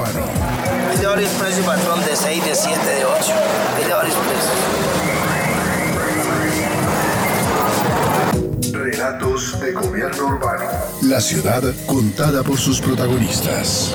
Urbano. Hay de varios precios, patrón, de 6, de 7, de 8. Hay de varios precios. Relatos de gobierno urbano. La ciudad contada por sus protagonistas.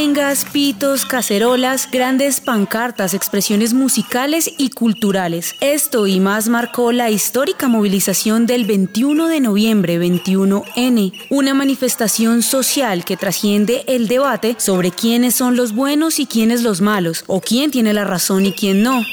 Arengas, pitos, cacerolas, grandes pancartas, expresiones musicales y culturales. Esto y más marcó la histórica movilización del 21 de noviembre 21N, una manifestación social que trasciende el debate sobre quiénes son los buenos y quiénes los malos, o quién tiene la razón y quién no.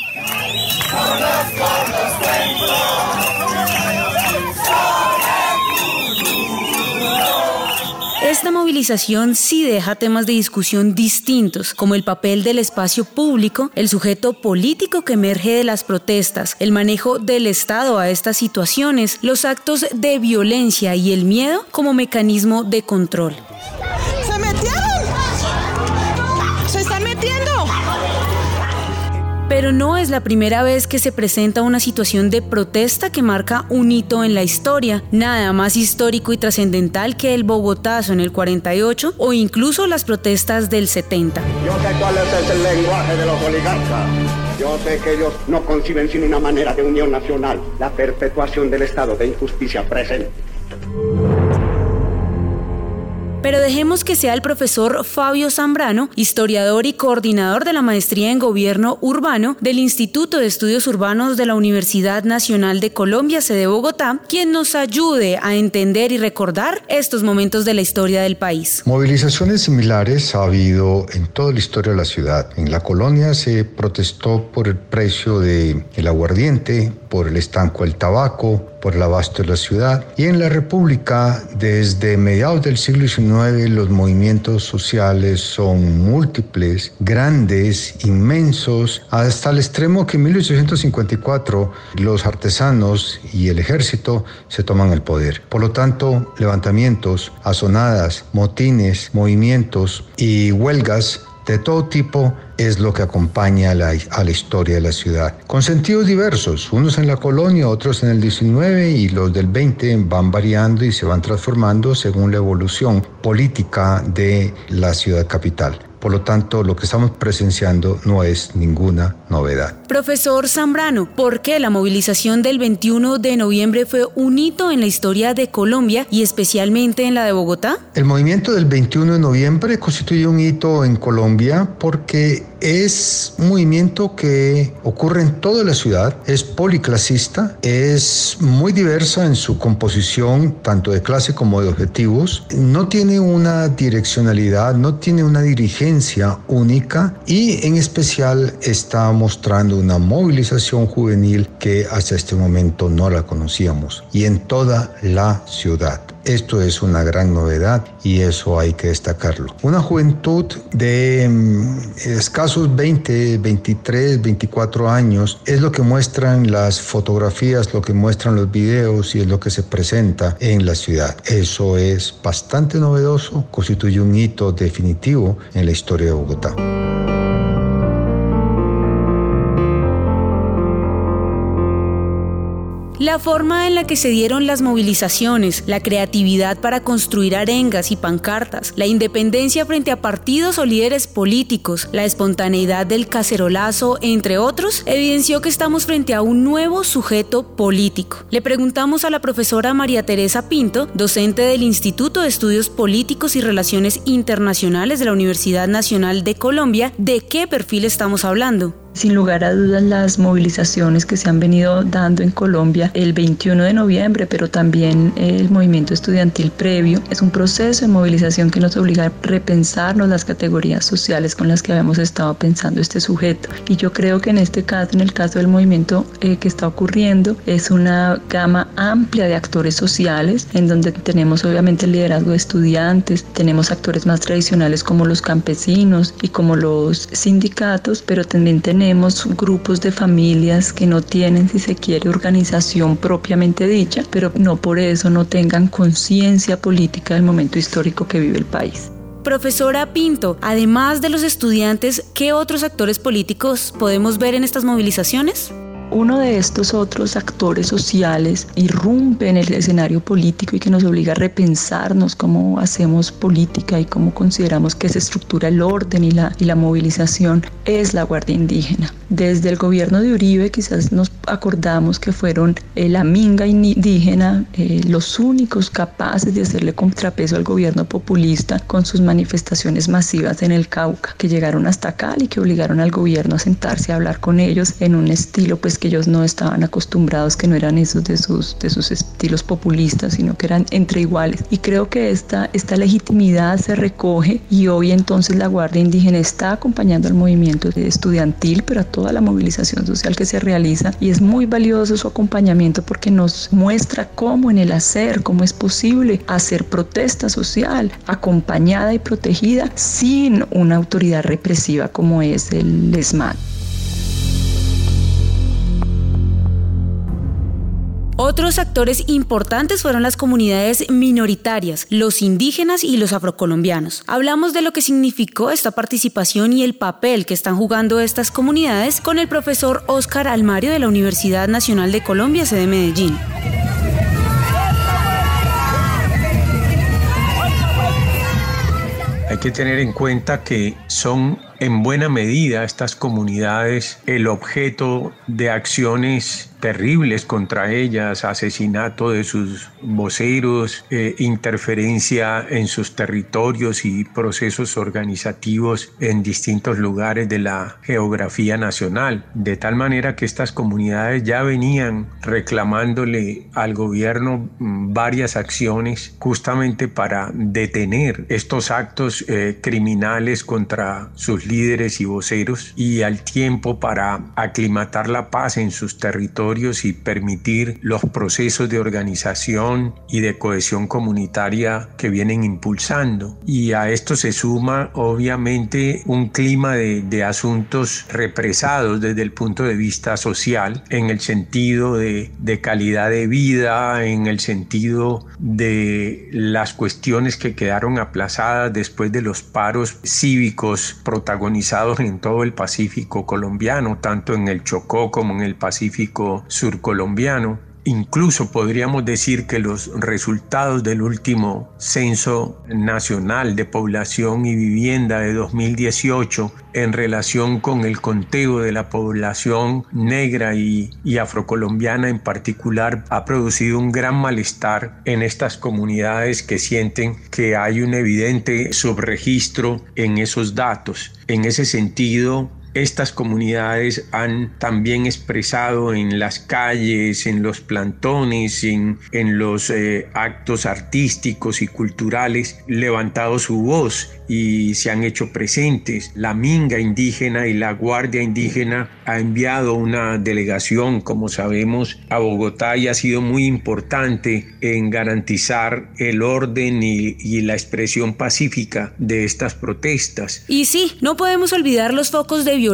Esta movilización sí deja temas de discusión distintos, como el papel del espacio público, el sujeto político que emerge de las protestas, el manejo del Estado a estas situaciones, los actos de violencia y el miedo como mecanismo de control. ¡Se metieron! ¡Se están metiendo! Pero no es la primera vez que se presenta una situación de protesta que marca un hito en la historia, nada más histórico y trascendental que el Bogotazo en el 48 o incluso las protestas del 70. Yo sé cuál es el lenguaje de los oligarcas. Yo sé que ellos no conciben sin una manera de unión nacional, la perpetuación del estado de injusticia presente. Pero dejemos que sea el profesor Fabio Zambrano, historiador y coordinador de la maestría en gobierno urbano del Instituto de Estudios Urbanos de la Universidad Nacional de Colombia, sede Bogotá, quien nos ayude a entender y recordar estos momentos de la historia del país. Movilizaciones similares ha habido en toda la historia de la ciudad. En la colonia se protestó por el precio del el aguardiente, por el estanco del tabaco, por el abasto de la ciudad. Y en la República, desde mediados del siglo XIX, los movimientos sociales son múltiples, grandes, inmensos, hasta el extremo que en 1854 los artesanos y el ejército se toman el poder. Por lo tanto, levantamientos, azonadas, motines, movimientos y huelgas de todo tipo es lo que acompaña a la, historia de la ciudad. Con sentidos diversos, unos en la colonia, otros en el 19 y los del 20 van variando y se van transformando según la evolución política de la ciudad capital. Por lo tanto, lo que estamos presenciando no es ninguna novedad. Profesor Zambrano, ¿por qué la movilización del 21 de noviembre fue un hito en la historia de Colombia y especialmente en la de Bogotá? El movimiento del 21 de noviembre constituye un hito en Colombia porque es un movimiento que ocurre en toda la ciudad, es policlasista, es muy diversa en su composición, tanto de clase como de objetivos, no tiene una direccionalidad, no tiene una dirigencia única y en especial está mostrando una movilización juvenil que hasta este momento no la conocíamos y en toda la ciudad. Esto es una gran novedad y eso hay que destacarlo. Una juventud de mm, escasos 20, 23, 24 años es lo que muestran las fotografías, lo que muestran los videos y es lo que se presenta en la ciudad. Eso es bastante novedoso, constituye un hito definitivo en la historia de Bogotá. La forma en la que se dieron las movilizaciones, la creatividad para construir arengas y pancartas, la independencia frente a partidos o líderes políticos, la espontaneidad del cacerolazo, entre otros, evidenció que estamos frente a un nuevo sujeto político. Le preguntamos a la profesora María Teresa Pinto, docente del Instituto de Estudios Políticos y Relaciones Internacionales de la Universidad Nacional de Colombia, de qué perfil estamos hablando. Sin lugar a dudas, las movilizaciones que se han venido dando en Colombia el 21 de noviembre, pero también el movimiento estudiantil previo, es un proceso de movilización que nos obliga a repensarnos las categorías sociales con las que habíamos estado pensando este sujeto. Y yo creo que en este caso, en el caso del movimiento eh, que está ocurriendo, es una gama amplia de actores sociales, en donde tenemos obviamente el liderazgo de estudiantes, tenemos actores más tradicionales como los campesinos y como los sindicatos, pero también tenemos tenemos grupos de familias que no tienen, si se quiere, organización propiamente dicha, pero no por eso no tengan conciencia política del momento histórico que vive el país. Profesora Pinto, además de los estudiantes, ¿qué otros actores políticos podemos ver en estas movilizaciones? Uno de estos otros actores sociales irrumpe en el escenario político y que nos obliga a repensarnos cómo hacemos política y cómo consideramos que se estructura el orden y la, y la movilización es la Guardia Indígena. Desde el gobierno de Uribe quizás nos acordamos que fueron eh, la minga indígena eh, los únicos capaces de hacerle contrapeso al gobierno populista con sus manifestaciones masivas en el Cauca, que llegaron hasta Cali y que obligaron al gobierno a sentarse a hablar con ellos en un estilo pues que ellos no estaban acostumbrados, que no eran esos de sus, de sus estilos populistas, sino que eran entre iguales. Y creo que esta, esta legitimidad se recoge y hoy entonces la Guardia Indígena está acompañando al movimiento estudiantil, pero a toda la movilización social que se realiza y es muy valioso su acompañamiento porque nos muestra cómo en el hacer, cómo es posible hacer protesta social acompañada y protegida sin una autoridad represiva como es el ESMAD. Otros actores importantes fueron las comunidades minoritarias, los indígenas y los afrocolombianos. Hablamos de lo que significó esta participación y el papel que están jugando estas comunidades con el profesor Óscar Almario de la Universidad Nacional de Colombia, sede Medellín. Hay que tener en cuenta que son en buena medida estas comunidades el objeto de acciones terribles contra ellas, asesinato de sus voceros, eh, interferencia en sus territorios y procesos organizativos en distintos lugares de la geografía nacional, de tal manera que estas comunidades ya venían reclamándole al gobierno mm, varias acciones justamente para detener estos actos eh, criminales contra sus líderes y voceros y al tiempo para aclimatar la paz en sus territorios y permitir los procesos de organización y de cohesión comunitaria que vienen impulsando. Y a esto se suma obviamente un clima de, de asuntos represados desde el punto de vista social, en el sentido de, de calidad de vida, en el sentido de las cuestiones que quedaron aplazadas después de los paros cívicos protagonizados en todo el Pacífico colombiano, tanto en el Chocó como en el Pacífico surcolombiano. Incluso podríamos decir que los resultados del último censo nacional de población y vivienda de 2018 en relación con el conteo de la población negra y, y, afrocolombiana en particular ha producido un gran malestar en estas comunidades que sienten que hay un evidente subregistro en esos datos. En ese sentido, estas comunidades han también expresado en las calles, en los plantones, en, en los eh, actos artísticos y culturales, levantado su voz y se han hecho presentes. La Minga indígena y la Guardia indígena ha enviado una delegación, como sabemos, a Bogotá y ha sido muy importante en garantizar el orden y, y la expresión pacífica de estas protestas. Y sí, no podemos olvidar los focos de violencia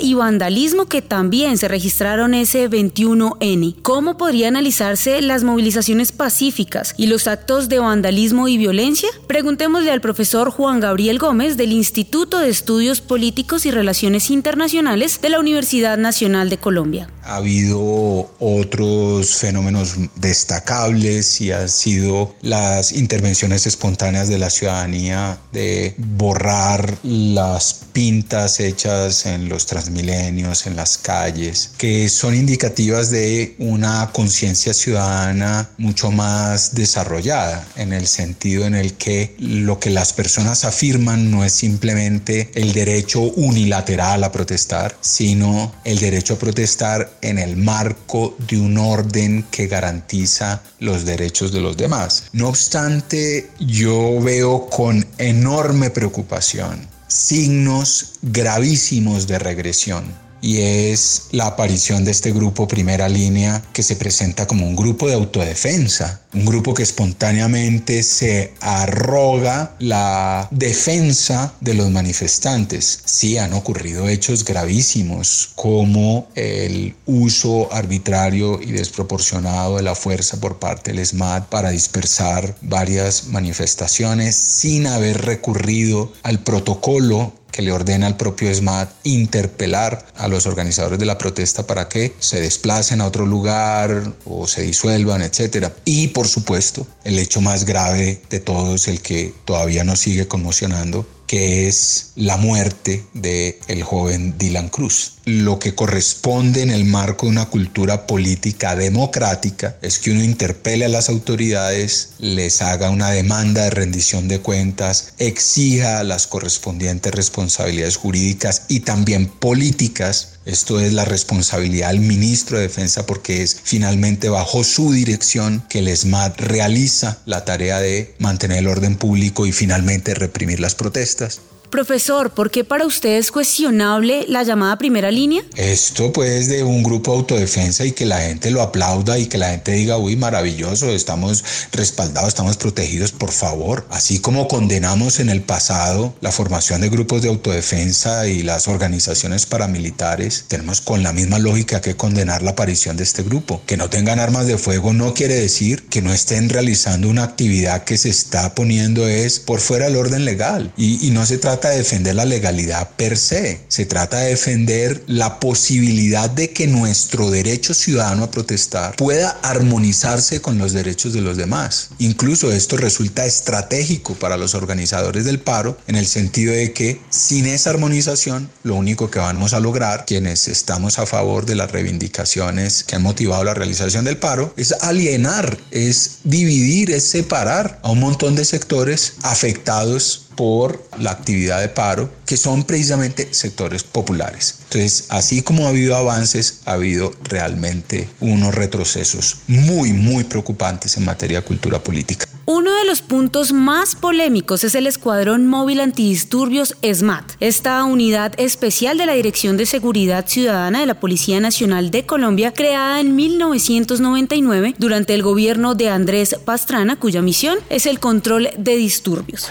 y vandalismo que también se registraron ese 21N. ¿Cómo podría analizarse las movilizaciones pacíficas y los actos de vandalismo y violencia? Preguntémosle al profesor Juan Gabriel Gómez del Instituto de Estudios Políticos y Relaciones Internacionales de la Universidad Nacional de Colombia. Ha habido otros fenómenos destacables y han sido las intervenciones espontáneas de la ciudadanía de borrar las pintas hechas en los transmilenios, en las calles, que son indicativas de una conciencia ciudadana mucho más desarrollada, en el sentido en el que lo que las personas afirman no es simplemente el derecho unilateral a protestar, sino el derecho a protestar en el marco de un orden que garantiza los derechos de los demás. No obstante, yo veo con enorme preocupación signos gravísimos de regresión y es la aparición de este grupo primera línea que se presenta como un grupo de autodefensa, un grupo que espontáneamente se arroga la defensa de los manifestantes. Sí han ocurrido hechos gravísimos como el uso arbitrario y desproporcionado de la fuerza por parte del SMAT para dispersar varias manifestaciones sin haber recurrido al protocolo que le ordena al propio SMAT interpelar a los organizadores de la protesta para que se desplacen a otro lugar o se disuelvan, etc. Y por supuesto, el hecho más grave de todos, el que todavía nos sigue conmocionando, que es la muerte de el joven Dylan Cruz. Lo que corresponde en el marco de una cultura política democrática es que uno interpele a las autoridades, les haga una demanda de rendición de cuentas, exija las correspondientes responsabilidades jurídicas y también políticas esto es la responsabilidad del ministro de Defensa porque es finalmente bajo su dirección que el SMAT realiza la tarea de mantener el orden público y finalmente reprimir las protestas. Profesor, ¿por qué para usted es cuestionable la llamada primera línea? Esto pues de un grupo de autodefensa y que la gente lo aplauda y que la gente diga, uy, maravilloso, estamos respaldados, estamos protegidos, por favor. Así como condenamos en el pasado la formación de grupos de autodefensa y las organizaciones paramilitares, tenemos con la misma lógica que condenar la aparición de este grupo. Que no tengan armas de fuego no quiere decir que no estén realizando una actividad que se está poniendo es por fuera del orden legal y, y no se trata de defender la legalidad per se, se trata de defender la posibilidad de que nuestro derecho ciudadano a protestar pueda armonizarse con los derechos de los demás. Incluso esto resulta estratégico para los organizadores del paro en el sentido de que sin esa armonización lo único que vamos a lograr quienes estamos a favor de las reivindicaciones que han motivado la realización del paro es alienar, es dividir, es separar a un montón de sectores afectados por la actividad de paro, que son precisamente sectores populares. Entonces, así como ha habido avances, ha habido realmente unos retrocesos muy, muy preocupantes en materia de cultura política. Uno de los puntos más polémicos es el Escuadrón Móvil Antidisturbios SMAT, esta unidad especial de la Dirección de Seguridad Ciudadana de la Policía Nacional de Colombia, creada en 1999 durante el gobierno de Andrés Pastrana, cuya misión es el control de disturbios.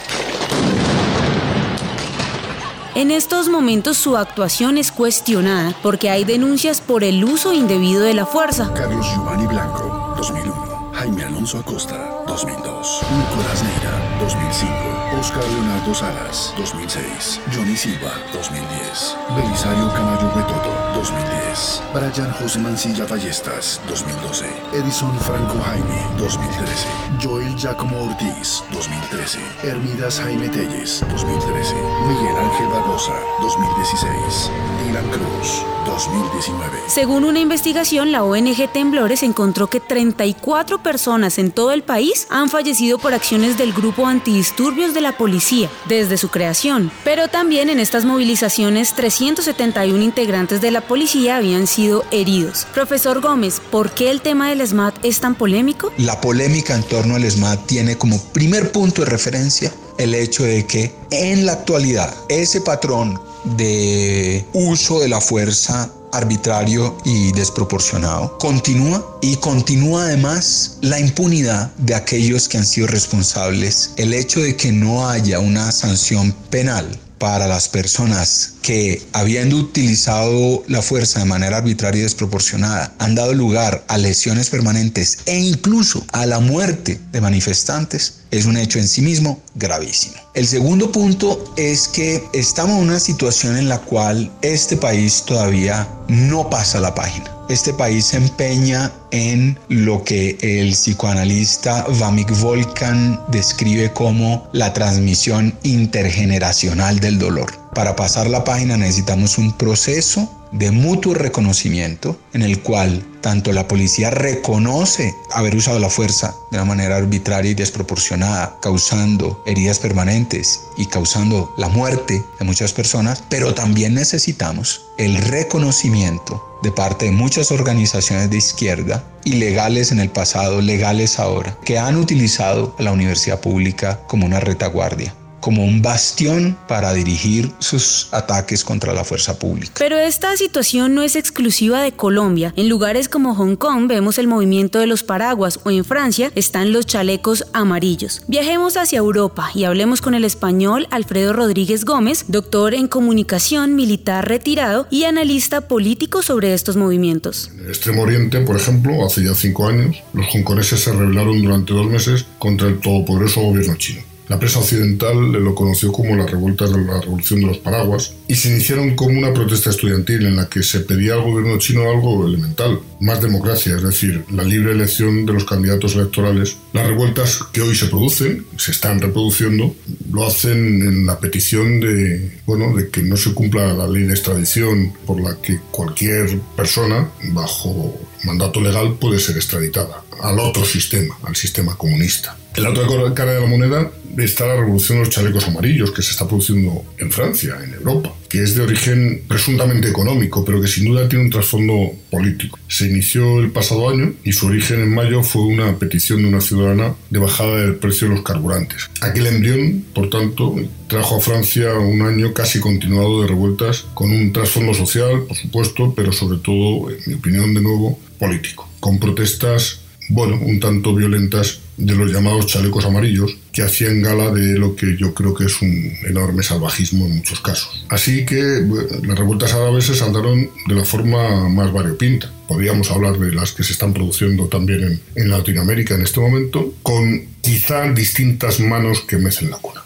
En estos momentos su actuación es cuestionada porque hay denuncias por el uso indebido de la fuerza. Carlos Giovanni Blanco, 2001. Jaime Alonso Acosta, 2002. Nicolás Neira, 2005. Oscar Leonardo Salas, 2006. Johnny Silva, 2010. Belisario Camayo Betoto, 2010. Brian José Mancilla Ballestas, 2012. Edison Franco Jaime, 2013. Joel Giacomo Ortiz, 2013. Hermidas Jaime Telles, 2013. Miguel Ángel Barbosa, 2016. Dylan Cruz, 2019. Según una investigación, la ONG Temblores encontró que 34 personas en todo el país han fallecido por acciones del grupo antidisturbios de la policía desde su creación. Pero también en estas movilizaciones 371 integrantes de la policía habían sido heridos. Profesor Gómez, ¿por qué el tema del SMAT es tan polémico? La polémica en torno al SMAT tiene como primer punto de referencia el hecho de que en la actualidad ese patrón de uso de la fuerza arbitrario y desproporcionado. Continúa y continúa además la impunidad de aquellos que han sido responsables. El hecho de que no haya una sanción penal para las personas que, habiendo utilizado la fuerza de manera arbitraria y desproporcionada, han dado lugar a lesiones permanentes e incluso a la muerte de manifestantes, es un hecho en sí mismo gravísimo. El segundo punto es que estamos en una situación en la cual este país todavía no pasa la página. Este país se empeña en lo que el psicoanalista Vamik Volkan describe como la transmisión intergeneracional del dolor. Para pasar la página necesitamos un proceso de mutuo reconocimiento en el cual tanto la policía reconoce haber usado la fuerza de una manera arbitraria y desproporcionada, causando heridas permanentes y causando la muerte de muchas personas, pero también necesitamos el reconocimiento de parte de muchas organizaciones de izquierda, ilegales en el pasado, legales ahora, que han utilizado a la universidad pública como una retaguardia como un bastión para dirigir sus ataques contra la fuerza pública. Pero esta situación no es exclusiva de Colombia. En lugares como Hong Kong vemos el movimiento de los paraguas o en Francia están los chalecos amarillos. Viajemos hacia Europa y hablemos con el español Alfredo Rodríguez Gómez, doctor en comunicación militar retirado y analista político sobre estos movimientos. En el Extremo Oriente, por ejemplo, hace ya cinco años, los hongkoneses se rebelaron durante dos meses contra el todopoderoso gobierno chino. La prensa occidental lo conoció como las revueltas de la Revolución de los Paraguas y se iniciaron como una protesta estudiantil en la que se pedía al gobierno chino algo elemental, más democracia, es decir, la libre elección de los candidatos electorales. Las revueltas que hoy se producen, se están reproduciendo, lo hacen en la petición de, bueno, de que no se cumpla la ley de extradición por la que cualquier persona bajo mandato legal puede ser extraditada al otro sistema, al sistema comunista. La otra cara de la moneda está la revolución de los chalecos amarillos que se está produciendo en Francia, en Europa, que es de origen presuntamente económico, pero que sin duda tiene un trasfondo político. Se inició el pasado año y su origen en mayo fue una petición de una ciudadana de bajada del precio de los carburantes. Aquel embrión, por tanto, trajo a Francia un año casi continuado de revueltas con un trasfondo social, por supuesto, pero sobre todo, en mi opinión de nuevo, político, con protestas, bueno, un tanto violentas de los llamados chalecos amarillos, que hacían gala de lo que yo creo que es un enorme salvajismo en muchos casos. Así que las revueltas árabes se saldaron de la forma más variopinta. Podríamos hablar de las que se están produciendo también en, en Latinoamérica en este momento, con quizá distintas manos que mecen la cuna.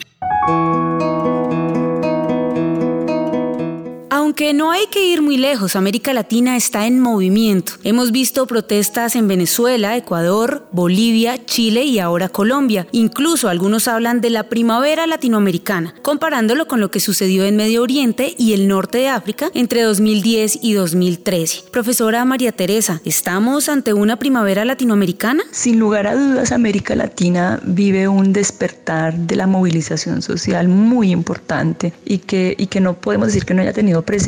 Aunque no hay que ir muy lejos, América Latina está en movimiento. Hemos visto protestas en Venezuela, Ecuador, Bolivia, Chile y ahora Colombia. Incluso algunos hablan de la primavera latinoamericana, comparándolo con lo que sucedió en Medio Oriente y el norte de África entre 2010 y 2013. Profesora María Teresa, ¿estamos ante una primavera latinoamericana? Sin lugar a dudas, América Latina vive un despertar de la movilización social muy importante y que, y que no podemos decir que no haya tenido presencia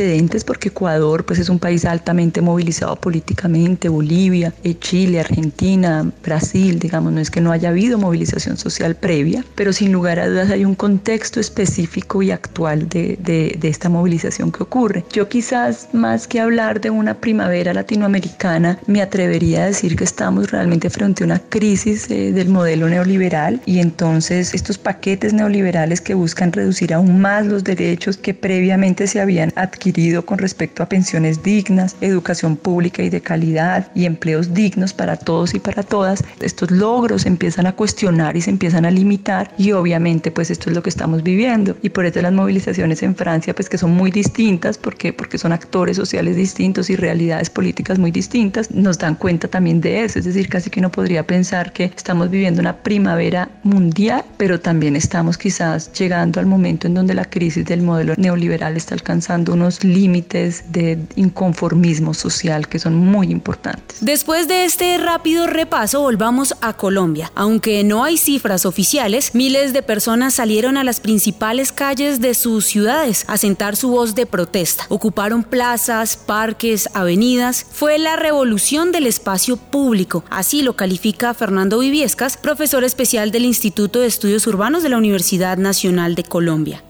porque Ecuador pues es un país altamente movilizado políticamente, Bolivia, eh, Chile, Argentina, Brasil, digamos, no es que no haya habido movilización social previa, pero sin lugar a dudas hay un contexto específico y actual de, de, de esta movilización que ocurre. Yo quizás más que hablar de una primavera latinoamericana, me atrevería a decir que estamos realmente frente a una crisis eh, del modelo neoliberal y entonces estos paquetes neoliberales que buscan reducir aún más los derechos que previamente se habían adquirido con respecto a pensiones dignas, educación pública y de calidad y empleos dignos para todos y para todas, estos logros empiezan a cuestionar y se empiezan a limitar y obviamente pues esto es lo que estamos viviendo. Y por eso las movilizaciones en Francia pues que son muy distintas porque porque son actores sociales distintos y realidades políticas muy distintas nos dan cuenta también de eso. Es decir casi que uno podría pensar que estamos viviendo una primavera mundial pero también estamos quizás llegando al momento en donde la crisis del modelo neoliberal está alcanzando unos límites de inconformismo social que son muy importantes. Después de este rápido repaso, volvamos a Colombia. Aunque no hay cifras oficiales, miles de personas salieron a las principales calles de sus ciudades a sentar su voz de protesta. Ocuparon plazas, parques, avenidas. Fue la revolución del espacio público. Así lo califica Fernando Viviescas, profesor especial del Instituto de Estudios Urbanos de la Universidad Nacional de Colombia.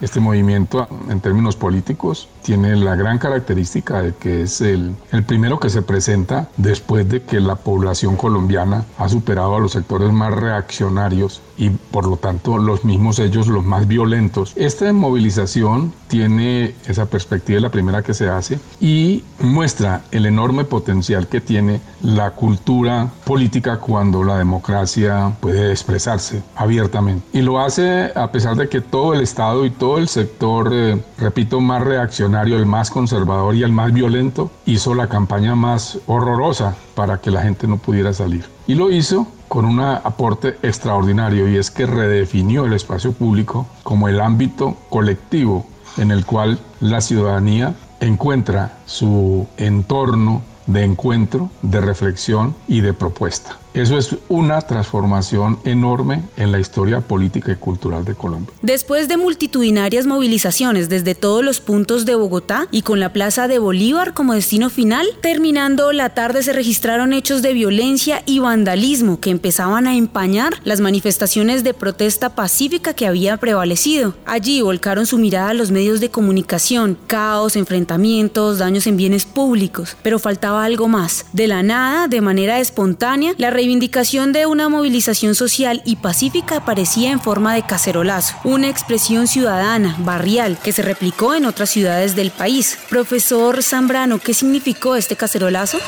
Este movimiento, en términos políticos, tiene la gran característica de que es el, el primero que se presenta después de que la población colombiana ha superado a los sectores más reaccionarios y por lo tanto los mismos ellos los más violentos. Esta movilización tiene esa perspectiva, la primera que se hace, y muestra el enorme potencial que tiene la cultura política cuando la democracia puede expresarse abiertamente. Y lo hace a pesar de que todo el Estado y todo el sector, eh, repito, más reaccionario, el más conservador y el más violento, hizo la campaña más horrorosa para que la gente no pudiera salir. Y lo hizo con un aporte extraordinario y es que redefinió el espacio público como el ámbito colectivo en el cual la ciudadanía encuentra su entorno de encuentro, de reflexión y de propuesta. Eso es una transformación enorme en la historia política y cultural de Colombia. Después de multitudinarias movilizaciones desde todos los puntos de Bogotá y con la Plaza de Bolívar como destino final, terminando la tarde se registraron hechos de violencia y vandalismo que empezaban a empañar las manifestaciones de protesta pacífica que había prevalecido. Allí volcaron su mirada a los medios de comunicación, caos, enfrentamientos, daños en bienes públicos, pero faltaba algo más. De la nada, de manera espontánea, la reivindicación de una movilización social y pacífica aparecía en forma de cacerolazo, una expresión ciudadana, barrial, que se replicó en otras ciudades del país. Profesor Zambrano, ¿qué significó este cacerolazo?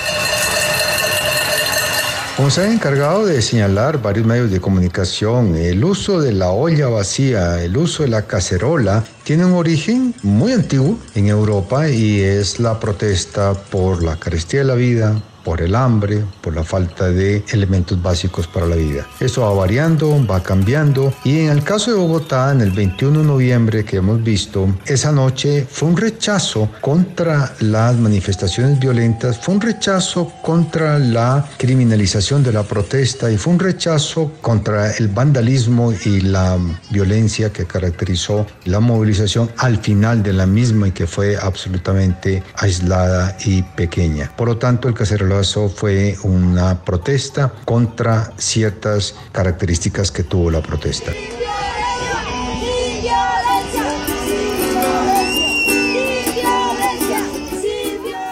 Como se ha encargado de señalar varios medios de comunicación, el uso de la olla vacía, el uso de la cacerola, tiene un origen muy antiguo en Europa y es la protesta por la carestía de la vida, por el hambre, por la falta de elementos básicos para la vida. Eso va variando, va cambiando y en el caso de Bogotá, en el 21 de noviembre que hemos visto, esa noche fue un rechazo contra las manifestaciones violentas, fue un rechazo contra la criminalización de la protesta y fue un rechazo contra el vandalismo y la violencia que caracterizó la movilización al final de la misma y que fue absolutamente aislada y pequeña. Por lo tanto, el cacerolazo fue una protesta contra ciertas características que tuvo la protesta.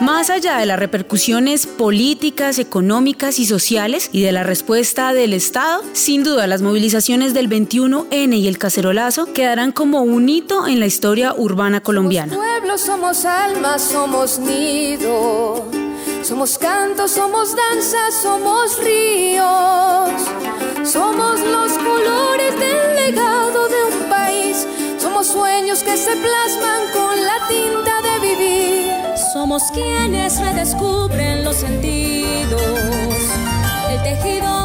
Más allá de las repercusiones políticas, económicas y sociales y de la respuesta del Estado, sin duda las movilizaciones del 21N y el cacerolazo quedarán como un hito en la historia urbana colombiana. Somos pueblo, somos alma, somos nido. Somos canto, somos danza, somos ríos. Somos los colores del legado de un país. Somos sueños que se plasman con la tinta de vivir. Somos quienes redescubren los sentidos. El tejido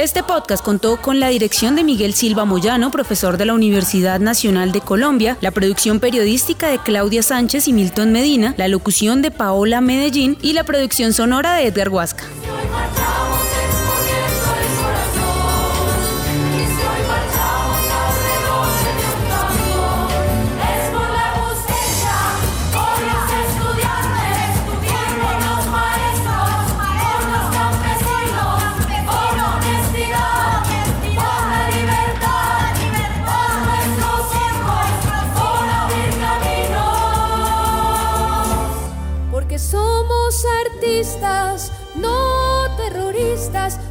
Este podcast contó con la dirección de Miguel Silva Moyano, profesor de la Universidad Nacional de Colombia, la producción periodística de Claudia Sánchez y Milton Medina, la locución de Paola Medellín y la producción sonora de Edgar Huasca.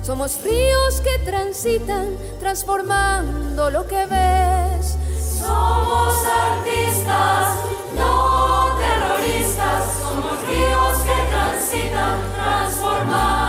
Somos ríos que transitan, transformando lo que ves. Somos artistas, no terroristas, somos ríos que transitan, transformando